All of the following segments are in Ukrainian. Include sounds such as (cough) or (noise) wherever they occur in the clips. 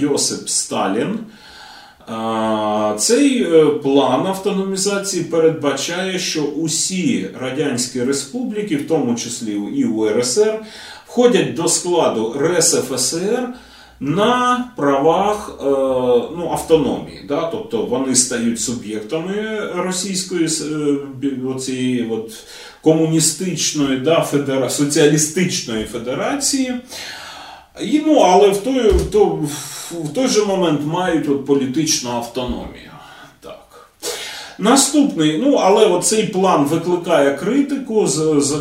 Йосип Сталін. Цей е, план автономізації передбачає, що усі радянські республіки, в тому числі і УРСР, входять до складу РСФСР на правах е, ну, автономії. Да? Тобто вони стають суб'єктами Російської е, оцієї от, комуністичної да, федера... соціалістичної федерації. І, ну, Але в той, в той, в той же момент мають от політичну автономію. Так. Наступний, ну, але цей план викликає критику з, з,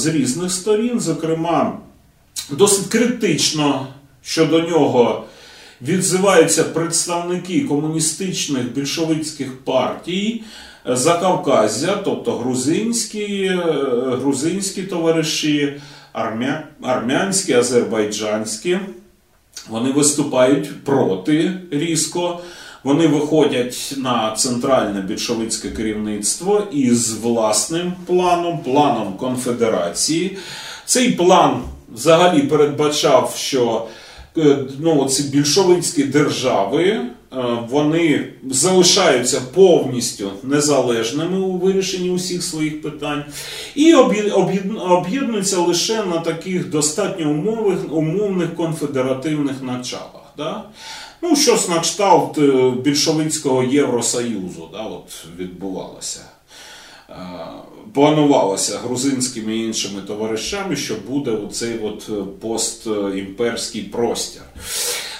з різних сторін, зокрема, досить критично щодо нього відзиваються представники комуністичних більшовицьких партій Закавказя, тобто грузинські, грузинські товариші, армя, армянські, азербайджанські. Вони виступають проти різко. Вони виходять на центральне більшовицьке керівництво із власним планом, планом конфедерації. Цей план взагалі передбачав, що е, ну, ці більшовицькі держави вони залишаються повністю незалежними у вирішенні усіх своїх питань і об'єднуються лише на таких достатньо умовних, умовних конфедеративних началах. Да? Ну, щось на кшталт е, більшовицького Євросоюзу да, от відбувалося. Планувалося грузинськими і іншими товаришами, що буде оцей от постімперський простір.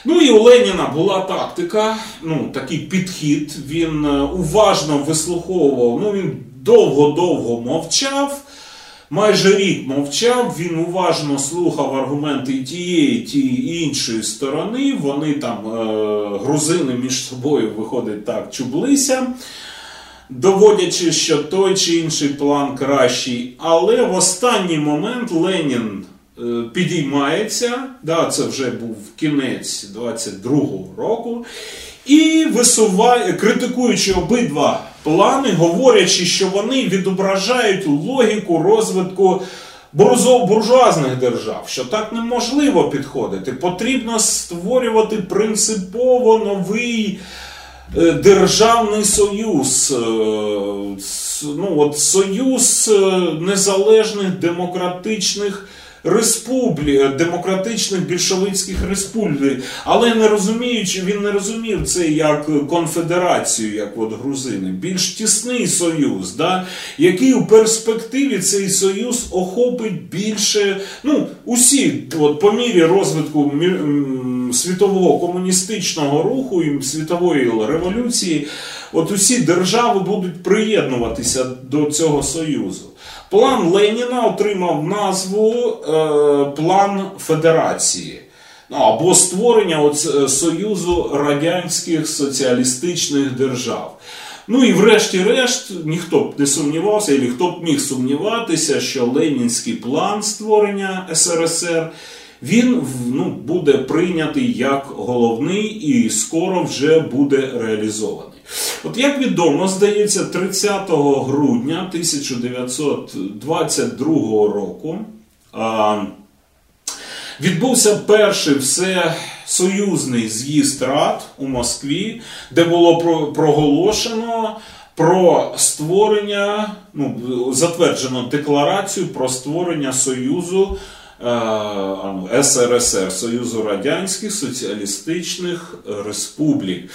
Ну і у Леніна була тактика, ну такий підхід. Він е, уважно вислуховував. Ну він довго-довго мовчав. Майже рік мовчав, він уважно слухав аргументи тієї, тієї іншої сторони. Вони там, е, грузини між собою, виходить так, чублися, доводячи, що той чи інший план кращий. Але в останній момент Ленін підіймається, да, це вже був кінець 22-го року, і висуває, критикуючи обидва плани, говорячи, що вони відображають логіку розвитку буржуазних держав, що так неможливо підходити. Потрібно створювати принципово новий. Е, державний союз, е, ну от союз незалежних демократичних республі, демократичних більшовицьких республік, але не розуміючи, він не розумів це як конфедерацію, як от грузини, більш тісний союз, да, який у перспективі цей союз охопить більше, ну, усі, от по мірі розвитку світового комуністичного руху і світової революції, от усі держави будуть приєднуватися до цього союзу. План Леніна отримав назву е, План Федерації. Ну, або створення от, е, Союзу Радянських Соціалістичних Держав. Ну і врешті-решт, ніхто б не сумнівався, і хто б міг сумніватися, що Ленінський план створення СРСР він ну, буде прийнятий як головний і скоро вже буде реалізований. От як відомо, здається, 30 грудня 1922 року відбувся перший всесоюзний з'їзд рад у Москві, де було проголошено. Про створення, ну затверджено декларацію про створення Союзу СРСР Союзу Радянських Соціалістичних Республік,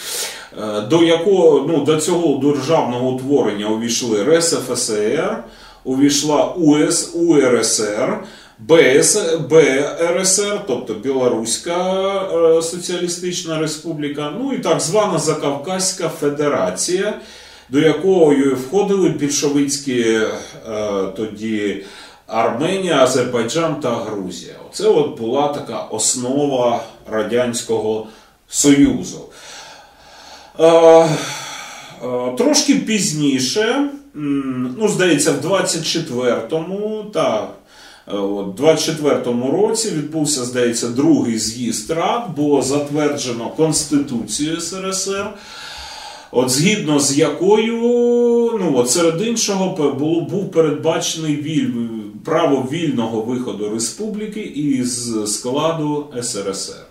е, до якого ну, до цього державного утворення увійшли РСФСР, увійшла УС, УРСР. БС, БРСР, тобто Білоруська е, Соціалістична Республіка, ну і так звана Закавказька Федерація, до якої входили більшовицькі е, тоді Арменія, Азербайджан та Грузія. Оце от була така основа Радянського Союзу. Е, е, трошки пізніше, ну, здається, в 24-му та е, 24-му році відбувся, здається, другий з'їзд рад, було затверджено Конституцію СРСР. От згідно з якою, ну от серед іншого, було, був передбачений віль, право вільного виходу республіки із складу СРСР.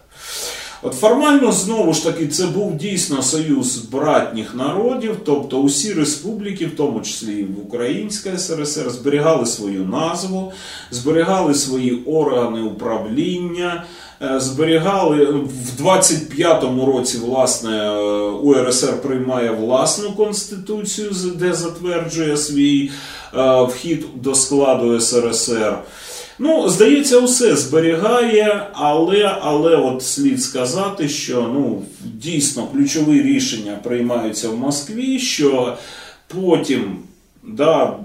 От формально знову ж таки це був дійсно союз братніх народів, тобто усі республіки, в тому числі і Українська СРСР, зберігали свою назву, зберігали свої органи управління. Е, зберігали в 25-му році, власне, е, УРСР приймає власну конституцію, де затверджує свій вхід до складу СРСР. Ну, здається, усе зберігає, але але от слід сказати, що ну, дійсно ключові рішення приймаються в Москві, що потім, да,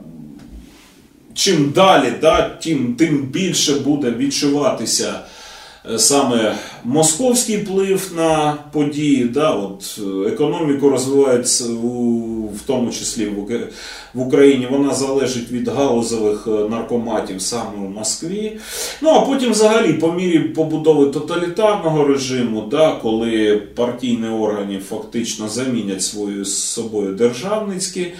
чим далі, да, тим, тим більше буде відчуватися. Е, саме московський вплив на події, да, от е, економіку розвивається у, в тому числі в Україні, вона залежить від галузових е, наркоматів саме в Москві. Ну а потім, взагалі, по мірі побудови тоталітарного режиму, да, коли партійні органи фактично замінять свою собою державницькі.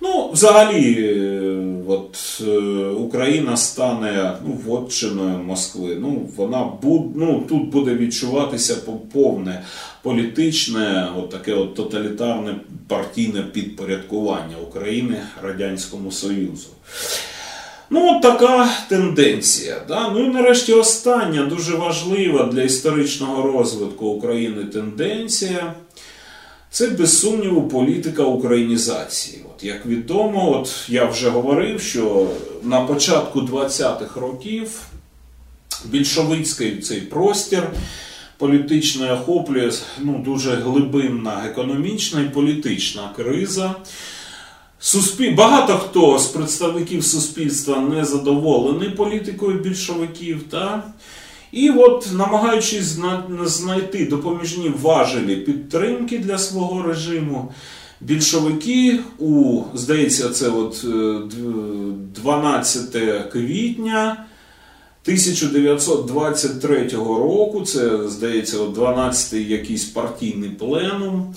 Ну, взагалі, е, от, е, Україна стане ну, вотчиною Москви. Ну, вона буд, ну, Тут буде відчуватися повне політичне, от таке от тоталітарне партійне підпорядкування України Радянському Союзу. Ну, от така тенденція. Да? Ну і нарешті остання дуже важлива для історичного розвитку України тенденція. Це без сумніву політика українізації. От Як відомо, от я вже говорив, що на початку 20-х років більшовицький цей простір політичний охоплює ну, дуже глибинна економічна і політична криза. Суспіль... Багато хто з представників суспільства не задоволений політикою більшовиків. Та? І от, намагаючись знайти допоміжні важелі підтримки для свого режиму, більшовики у, здається, це от 12 е, квітня 1923 року, це, здається, 12-й якийсь партійний пленум.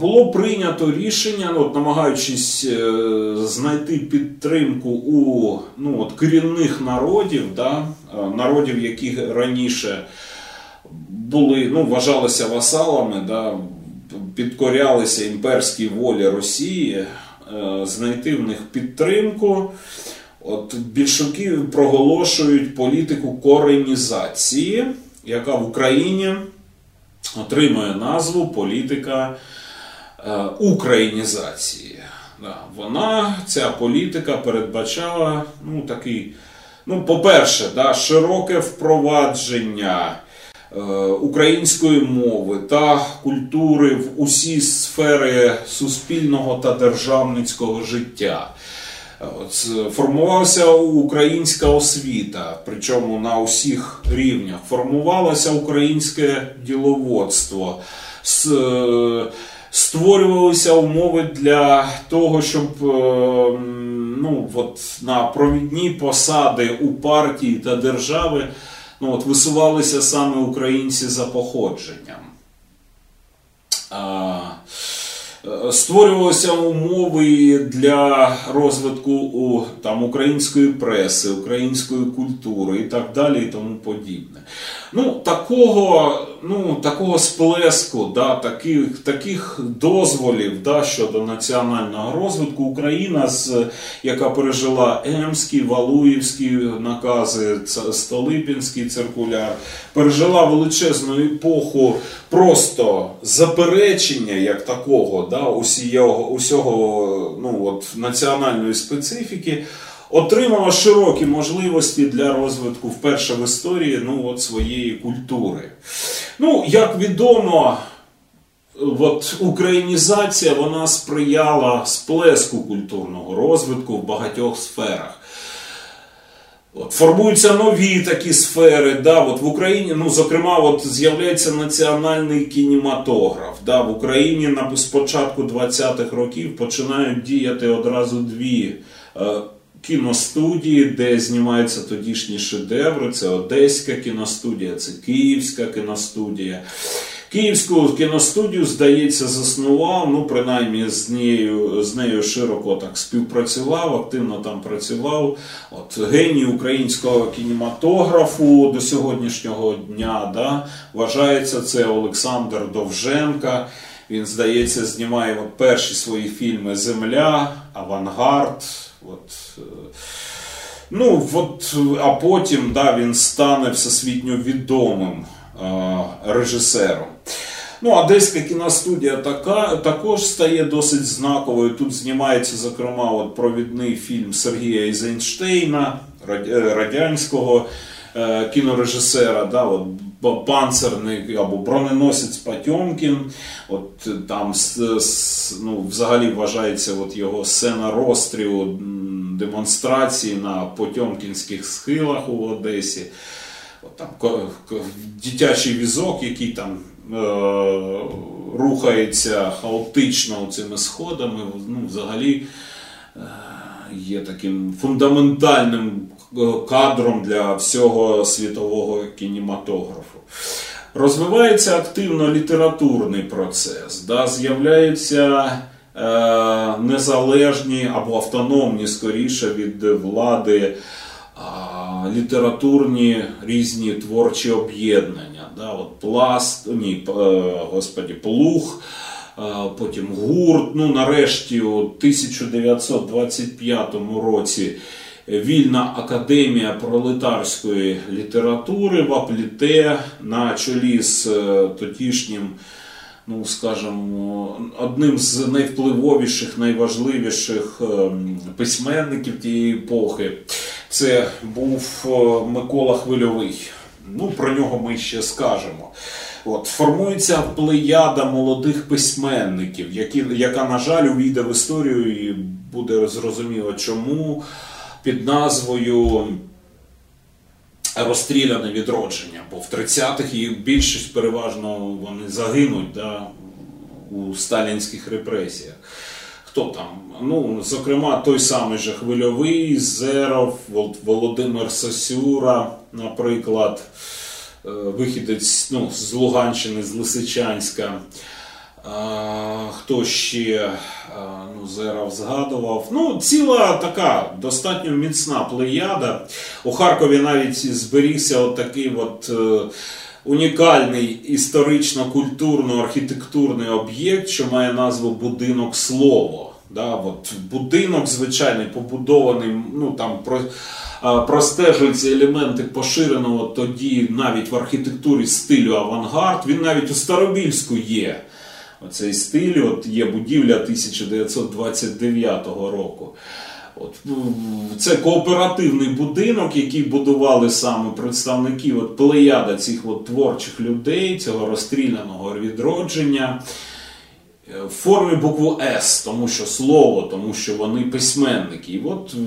Було прийнято рішення, ну, от, намагаючись е, знайти підтримку у ну, от, корінних народів, да, народів, які раніше були, ну, вважалися васалами, да, підкорялися імперській волі Росії, е, знайти в них підтримку. От Більшовики проголошують політику коренізації, яка в Україні отримує назву політика е, українізації. Вона, ця політика передбачала ну, такий, ну, по-перше, да, широке впровадження е, української мови та культури в усі сфери суспільного та державницького життя. Формувалася українська освіта, причому на усіх рівнях. Формувалося українське діловодство, створювалися умови для того, щоб е, ну, от, на провідні посади у партії та держави ну, от, висувалися саме українці за походженням. Е, створювалися умови для розвитку у, там, української преси, української культури і так далі, і тому подібне. Ну, Такого ну, такого сплеску, да, таких таких дозволів да, щодо національного розвитку Україна, з, яка пережила Емські, Валуївські накази, Столипінський циркуляр, пережила величезну епоху просто заперечення як такого, да, усього, усього ну, от, національної специфіки отримала широкі можливості для розвитку вперше в історії ну, от своєї культури. Ну, як відомо, от Українізація вона сприяла сплеску культурного розвитку в багатьох сферах. От, Формуються нові такі сфери. Да, от В Україні, ну, зокрема, от з'являється національний кінематограф. Да, В Україні на спочатку 20-х років починають діяти одразу дві. Е, кіностудії, де знімаються тодішні шедеври. Це Одеська кіностудія, це Київська кіностудія. Київську кіностудію, здається, заснував, ну, принаймні з нею з нею широко так співпрацював, активно там працював. От Геній українського кінематографу до сьогоднішнього дня да, вважається це Олександр Довженка. Він, здається, знімає от перші свої фільми Земля, Авангард. От, Ну, от, А потім да, він стане всесвітньо відомим е, режисером. Ну, Одеська кіностудія така, також стає досить знаковою. Тут знімається, зокрема, от провідний фільм Сергія Ейзенштейна, радянського е, кінорежисера. да, от, Панцерний або броненосець Патьомкін. От там ну, взагалі вважається от його сцена розстрілу демонстрації на Потьомкінських схилах у Одесі. От там Дитячий візок, який там е, рухається хаотично цими сходами, ну, взагалі е, є таким фундаментальним е, кадром для всього світового кінематографу. Розвивається активно літературний процес, да, з'являються Е, незалежні або автономні скоріше від влади літературні різні творчі об'єднання. Да? От Пласт, ні, е, господі, Плуг, е, потім гурт. Ну, нарешті, у 1925 році. Вільна академія пролетарської літератури в Апліте на чолі з тодішнім ну скажімо, одним з найвпливовіших, найважливіших письменників тієї епохи. Це був е, Микола Хвильовий. Ну, Про нього ми ще скажемо. От, Формується плеяда молодих письменників, які, яка, на жаль, увійде в історію і буде зрозуміло чому під назвою розстріляне відродження, бо в 30-х і більшість переважно вони загинуть да, у сталінських репресіях. Хто там? Ну, Зокрема, той самий же Хвильовий, Зеров, Володимир Сосюра, наприклад, е, вихідець ну, з Луганщини, з Лисичанська. Хто ще ну, Зерав згадував? Ну, ціла така достатньо міцна плеяда. У Харкові навіть зберігся от такий от е, унікальний історично-культурно-архітектурний об'єкт, що має назву Будинок Слово. Да, от Будинок звичайний побудований, ну там про. Простежуються елементи поширеного тоді навіть в архітектурі стилю авангард. Він навіть у Старобільську є оцей стиль. От Є будівля 1929 року. От, ну, Це кооперативний будинок, який будували саме представники от, плеяда цих от, творчих людей, цього розстріляного відродження. Е, в формі букву С, тому що слово, тому що вони письменники. І от е,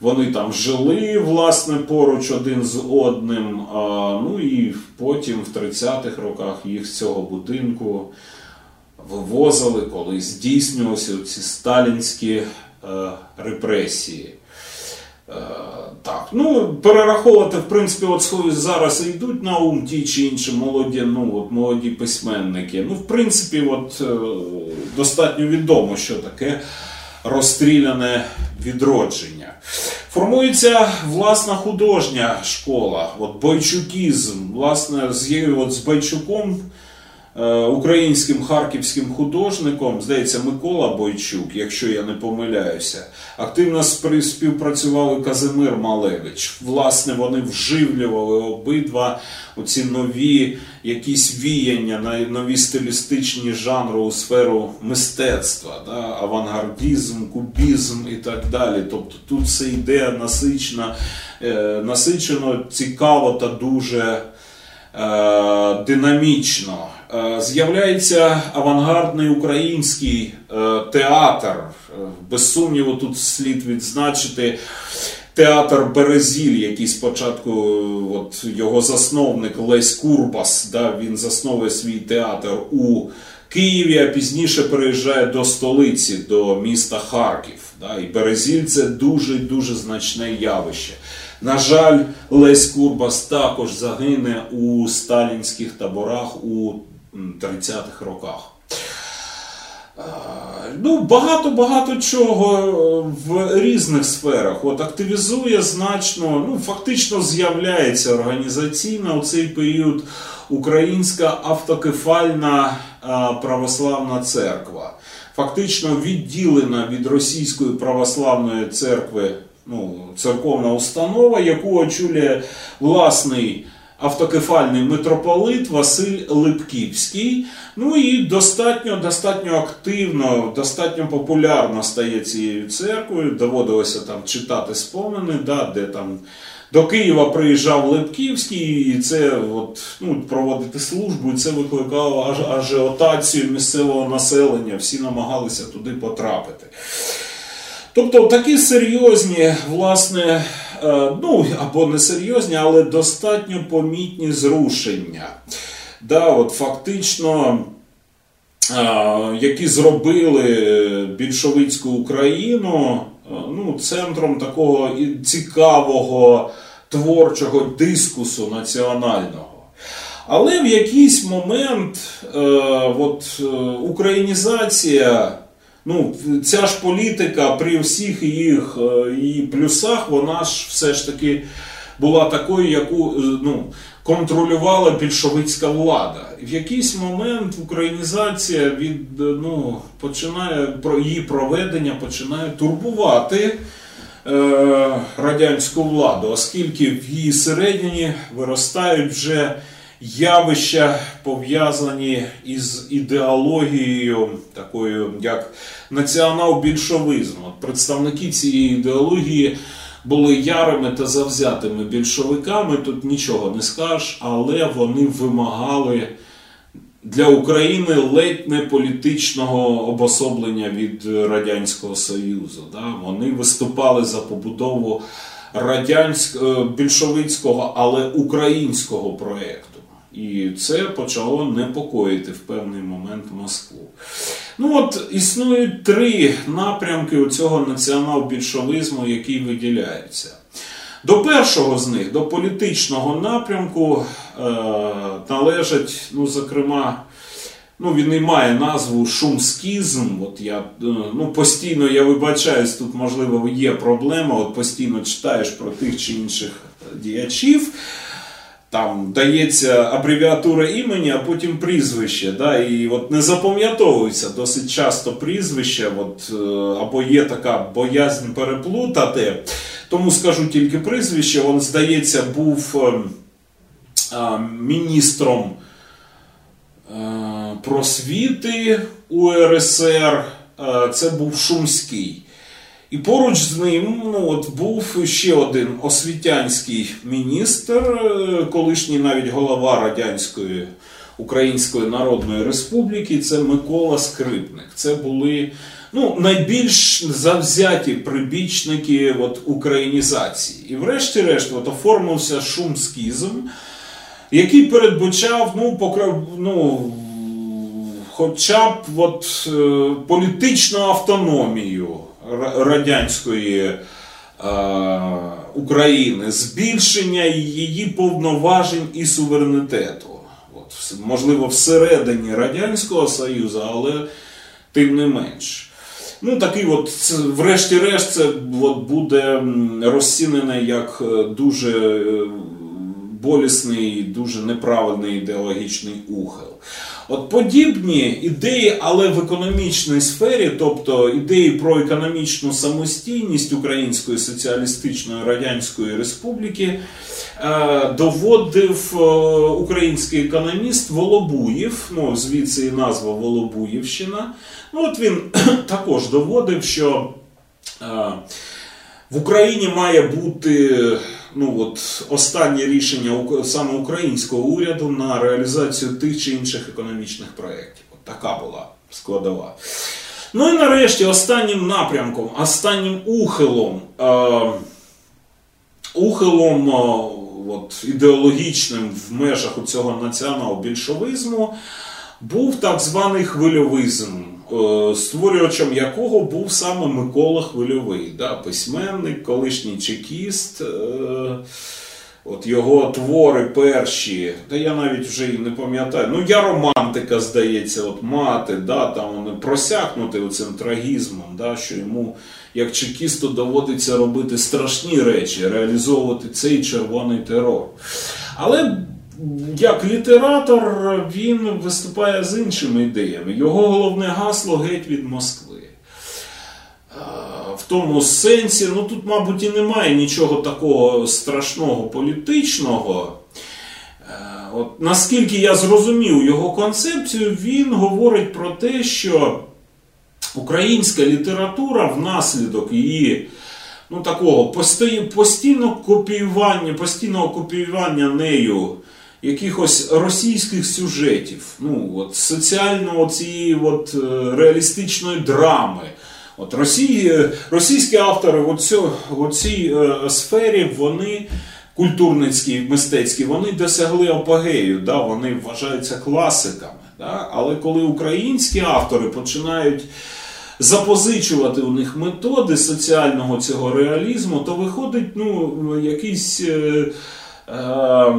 вони там жили власне поруч один з одним. Ну і потім в 30-х роках їх з цього будинку вивозили, коли здійснювалися ці сталінські е, репресії. Е, так, ну, Перераховувати, в принципі, от зараз йдуть на ум ті чи інші молоді ну, от, молоді письменники. Ну, В принципі, от, е, достатньо відомо, що таке розстріляне відродження. Формується власна художня школа, от бойчукізм. Власне, з, от, з Бойчуком українським харківським художником, здається, Микола Бойчук, якщо я не помиляюся, активно співпрацювали Казимир Малевич. Власне, вони вживлювали обидва оці нові якісь віяння, нові стилістичні жанри у сферу мистецтва, да? авангардізм, кубізм і так далі. Тобто тут все йде насичено, е, насичено цікаво та дуже. Е, динамічно Е, з'являється авангардний український е, театр. Без сумніву, тут слід відзначити театр Березіль, який спочатку от, його засновник Лесь Курбас. да, Він засновує свій театр у Києві, а пізніше переїжджає до столиці, до міста Харків. Да, І Березіль це дуже дуже значне явище. На жаль, Лесь Курбас також загине у сталінських таборах у 30-х роках. Ну, Багато-багато чого в різних сферах. От Активізує значно, ну, фактично з'являється організаційно у цей період Українська автокефальна православна церква. Фактично відділена від Російської православної церкви ну, церковна установа, яку очолює власний автокефальний митрополит Василь Липківський. Ну і достатньо достатньо активно, достатньо популярно стає цією церквою. Доводилося там читати спомини, да, де там. До Києва приїжджав Липківський, і це от, ну, проводити службу, і це викликало аж ажіотацію місцевого населення. Всі намагалися туди потрапити. Тобто такі серйозні, власне, е, ну або не серйозні, але достатньо помітні зрушення. Да, от Фактично, е, які зробили більшовицьку Україну е, ну, центром такого цікавого творчого дискусу національного. Але в якийсь момент от, українізація Ну, Ця ж політика при всіх їх е, її плюсах, вона ж все ж таки була такою, яку е, ну, контролювала більшовицька влада. В якийсь момент українізація від е, ну, починає про її проведення починає турбувати е, радянську владу, оскільки в її середині виростають вже явища пов'язані із ідеологією, такою як націонал-більшовизм. Представники цієї ідеології були ярими та завзятими більшовиками. Тут нічого не скажеш, але вони вимагали. Для України ледь не політичного обособлення від Радянського Союзу. Да? Вони виступали за побудову радянського більшовицького, але українського проєкту. І це почало непокоїти в певний момент Москву. Ну от існують три напрямки у цього націонал-більшовизму, які виділяються. До першого з них, до політичного напрямку, е, належать, ну, зокрема, ну, він і має назву шумскізм. От я, е, ну, Постійно я вибачаюсь, тут, можливо, є проблема. От постійно читаєш про тих чи інших діячів там дається абревіатура імені, а потім прізвище. Да? І от не запам'ятовується досить часто прізвище, от, е, або є така боязнь переплутати. Тому скажу тільки прізвище. Він, здається, був а, е, міністром а, е, просвіти УРСР. А, це був Шумський. І поруч з ним ну, от, був ще один освітянський міністр, е, колишній навіть голова Радянської Української Народної Республіки, це Микола Скрипник. Це були ну, найбільш завзяті прибічники от, українізації. І врешті-решт от, оформився шумскізм, який передбачав ну, покра... ну, хоча б от, е, політичну автономію радянської е, України, збільшення її повноважень і суверенітету. От, Можливо, всередині Радянського Союзу, але тим не менш. Ну, такий от, врешті-решт, це от, буде розцінене як е, дуже е, болісний, дуже неправильний ідеологічний ухил. От подібні ідеї, але в економічній сфері, тобто ідеї про економічну самостійність Української соціалістичної радянської республіки, е, доводив е, український економіст Волобуєв, ну звідси і назва Волобуєвщина. Ну от він (clears throat) також доводив, що е, в Україні має бути ну от останнє рішення саме українського уряду на реалізацію тих чи інших економічних проєктів. От така була складова. Ну і нарешті останнім напрямком, останнім ухилом, е, ухилом е, от, ідеологічним в межах цього націонал-більшовизму був так званий хвильовизм. Створювачем якого був саме Микола Хвильовий, да, письменник, колишній чекіст. От його твори перші, та я навіть вже і не пам'ятаю. Ну, я романтика, здається, от мати, да, там вони просякнути оцим трагізмом, да, що йому, як чекісту, доводиться робити страшні речі, реалізовувати цей червоний терор. Але як літератор він виступає з іншими ідеями. Його головне гасло геть від Москви в тому сенсі, ну тут, мабуть, і немає нічого такого страшного політичного. От, Наскільки я зрозумів його концепцію, він говорить про те, що українська література внаслідок її ну, такого постійного копіювання, постійного копіювання нею якихось російських сюжетів, ну, от, соціально цієї от, е, реалістичної драми. От Росії, Російські автори в, цій е, сфері вони культурницькі, мистецькі, вони досягли апогею, да, вони вважаються класиками. Да? Але коли українські автори починають запозичувати у них методи соціального цього реалізму, то виходить ну, якийсь е, е,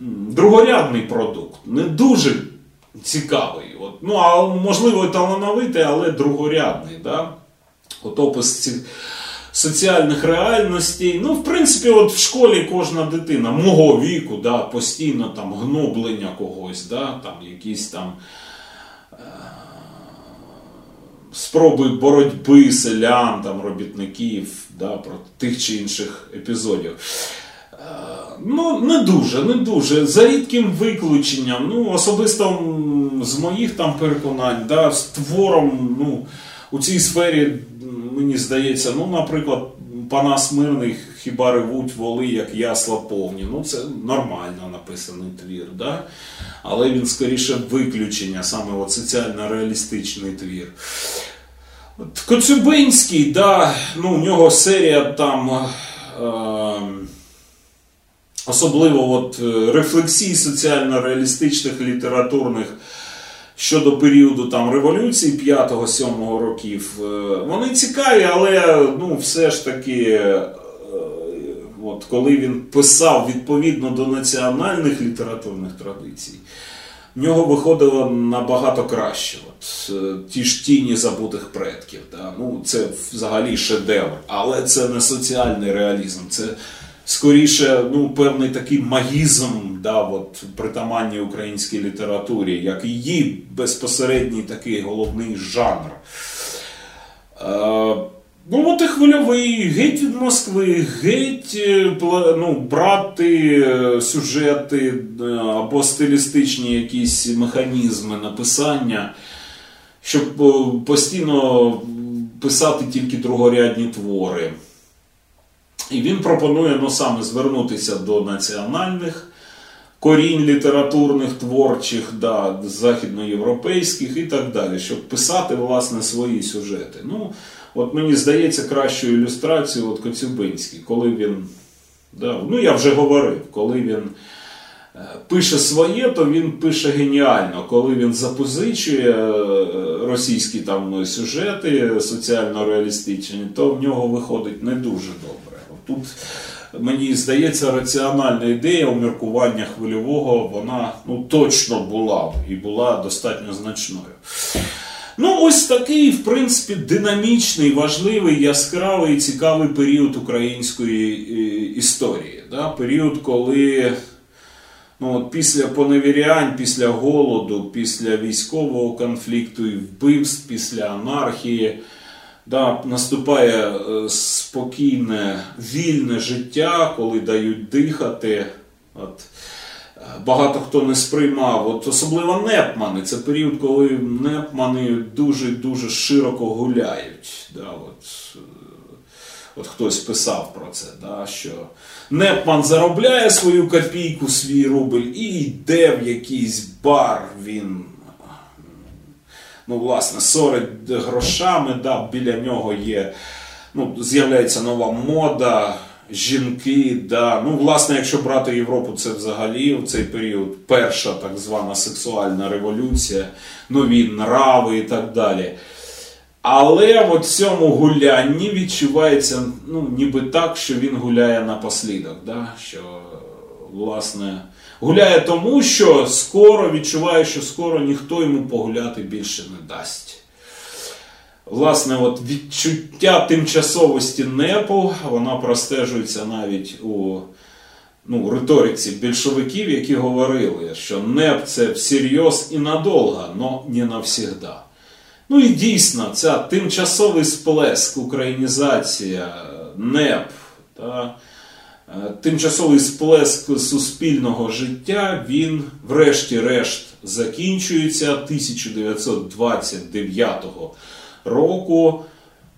другорядний продукт, не дуже цікавий. От. Ну, а можливо, талановитий, але другорядний. Да? От опис цих соціальних реальностей. Ну, в принципі, от в школі кожна дитина мого віку, да, постійно там гноблення когось, да, там якісь там. Е, спроби боротьби селян, там, робітників да, проти тих чи інших епізодів. Ну, не дуже, не дуже. За рідким виключенням. Ну, особисто з моїх там переконань, да, з твором, ну, у цій сфері, мені здається, ну, наприклад, Панас Мирний хіба ревуть воли, як ясла повні. Ну, це нормально написаний твір. Да? Але він скоріше виключення, саме от соціально-реалістичний твір. Коцюбинський, да, ну, у нього серія там. Е- особливо от е, рефлексій соціально-реалістичних літературних щодо періоду там революції 5-7 років, е, вони цікаві, але ну, все ж таки, е, от, коли він писав відповідно до національних літературних традицій, в нього виходило набагато краще. От, Ті ж тіні забутих предків. Да? Ну, Це взагалі шедевр, але це не соціальний реалізм. це скоріше ну, певний такий магізм да, от, притаманній українській літературі, як її безпосередній такий головний жанр. Е, Ну, от і хвильовий, геть від Москви, геть е, ну, брати е, сюжети е, або стилістичні якісь механізми написання, щоб постійно писати тільки другорядні твори. І він пропонує ну, саме звернутися до національних корінь літературних, творчих, да, західноєвропейських і так далі, щоб писати власне свої сюжети. Ну, от Мені здається, кращою ілюстрацією от Коцюбинський, коли він, да, ну я вже говорив, коли він. Е, пише своє, то він пише геніально. Коли він запозичує е, російські там сюжети соціально-реалістичні, то в нього виходить не дуже добре. Тут, мені здається, раціональна ідея уміркування хвильового, вона ну, точно була і була достатньо значною. Ну, ось такий, в принципі, динамічний, важливий, яскравий, цікавий період української е, історії. Да? Період, коли ну, от після поневірянь, після голоду, після військового конфлікту і вбивств, після анархії да, наступає е, спокійне, вільне життя, коли дають дихати. От. Е, багато хто не сприймав, От особливо непмани. Це період, коли непмани дуже-дуже широко гуляють. Да, от, е, от Хтось писав про це, да, що Непман заробляє свою копійку, свій рубль і йде в якийсь бар. він ну, власне, сорить грошами, да, біля нього є, ну, з'являється нова мода, жінки. Да. Ну, власне, якщо брати Європу, це взагалі в цей період перша так звана сексуальна революція, нові нрави і так далі. Але в цьому гулянні відчувається ну, ніби так, що він гуляє напослідок. Да? Що, власне, гуляє тому, що скоро відчуває, що скоро ніхто йому погуляти більше не дасть. Власне, от відчуття тимчасовості непу, вона простежується навіть у ну, риториці більшовиків, які говорили, що НЕП це всерйоз і надовго, но не навсігда. Ну і дійсно, ця тимчасовий сплеск, українізація, НЕП, та, тимчасовий сплеск суспільного життя, він, врешті-решт, закінчується 1929 року,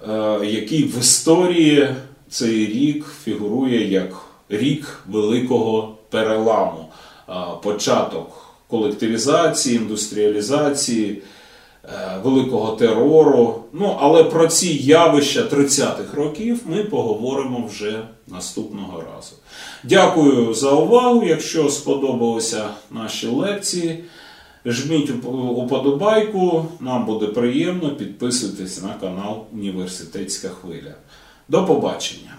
е, який в історії цей рік фігурує як рік великого переламу, е, початок колективізації, індустріалізації. Е, великого терору. Ну, але про ці явища 30-х років ми поговоримо вже наступного разу. Дякую за увагу. Якщо сподобалися наші лекції, жміть уподобайку, нам буде приємно. Підписуйтесь на канал Університетська хвиля. До побачення!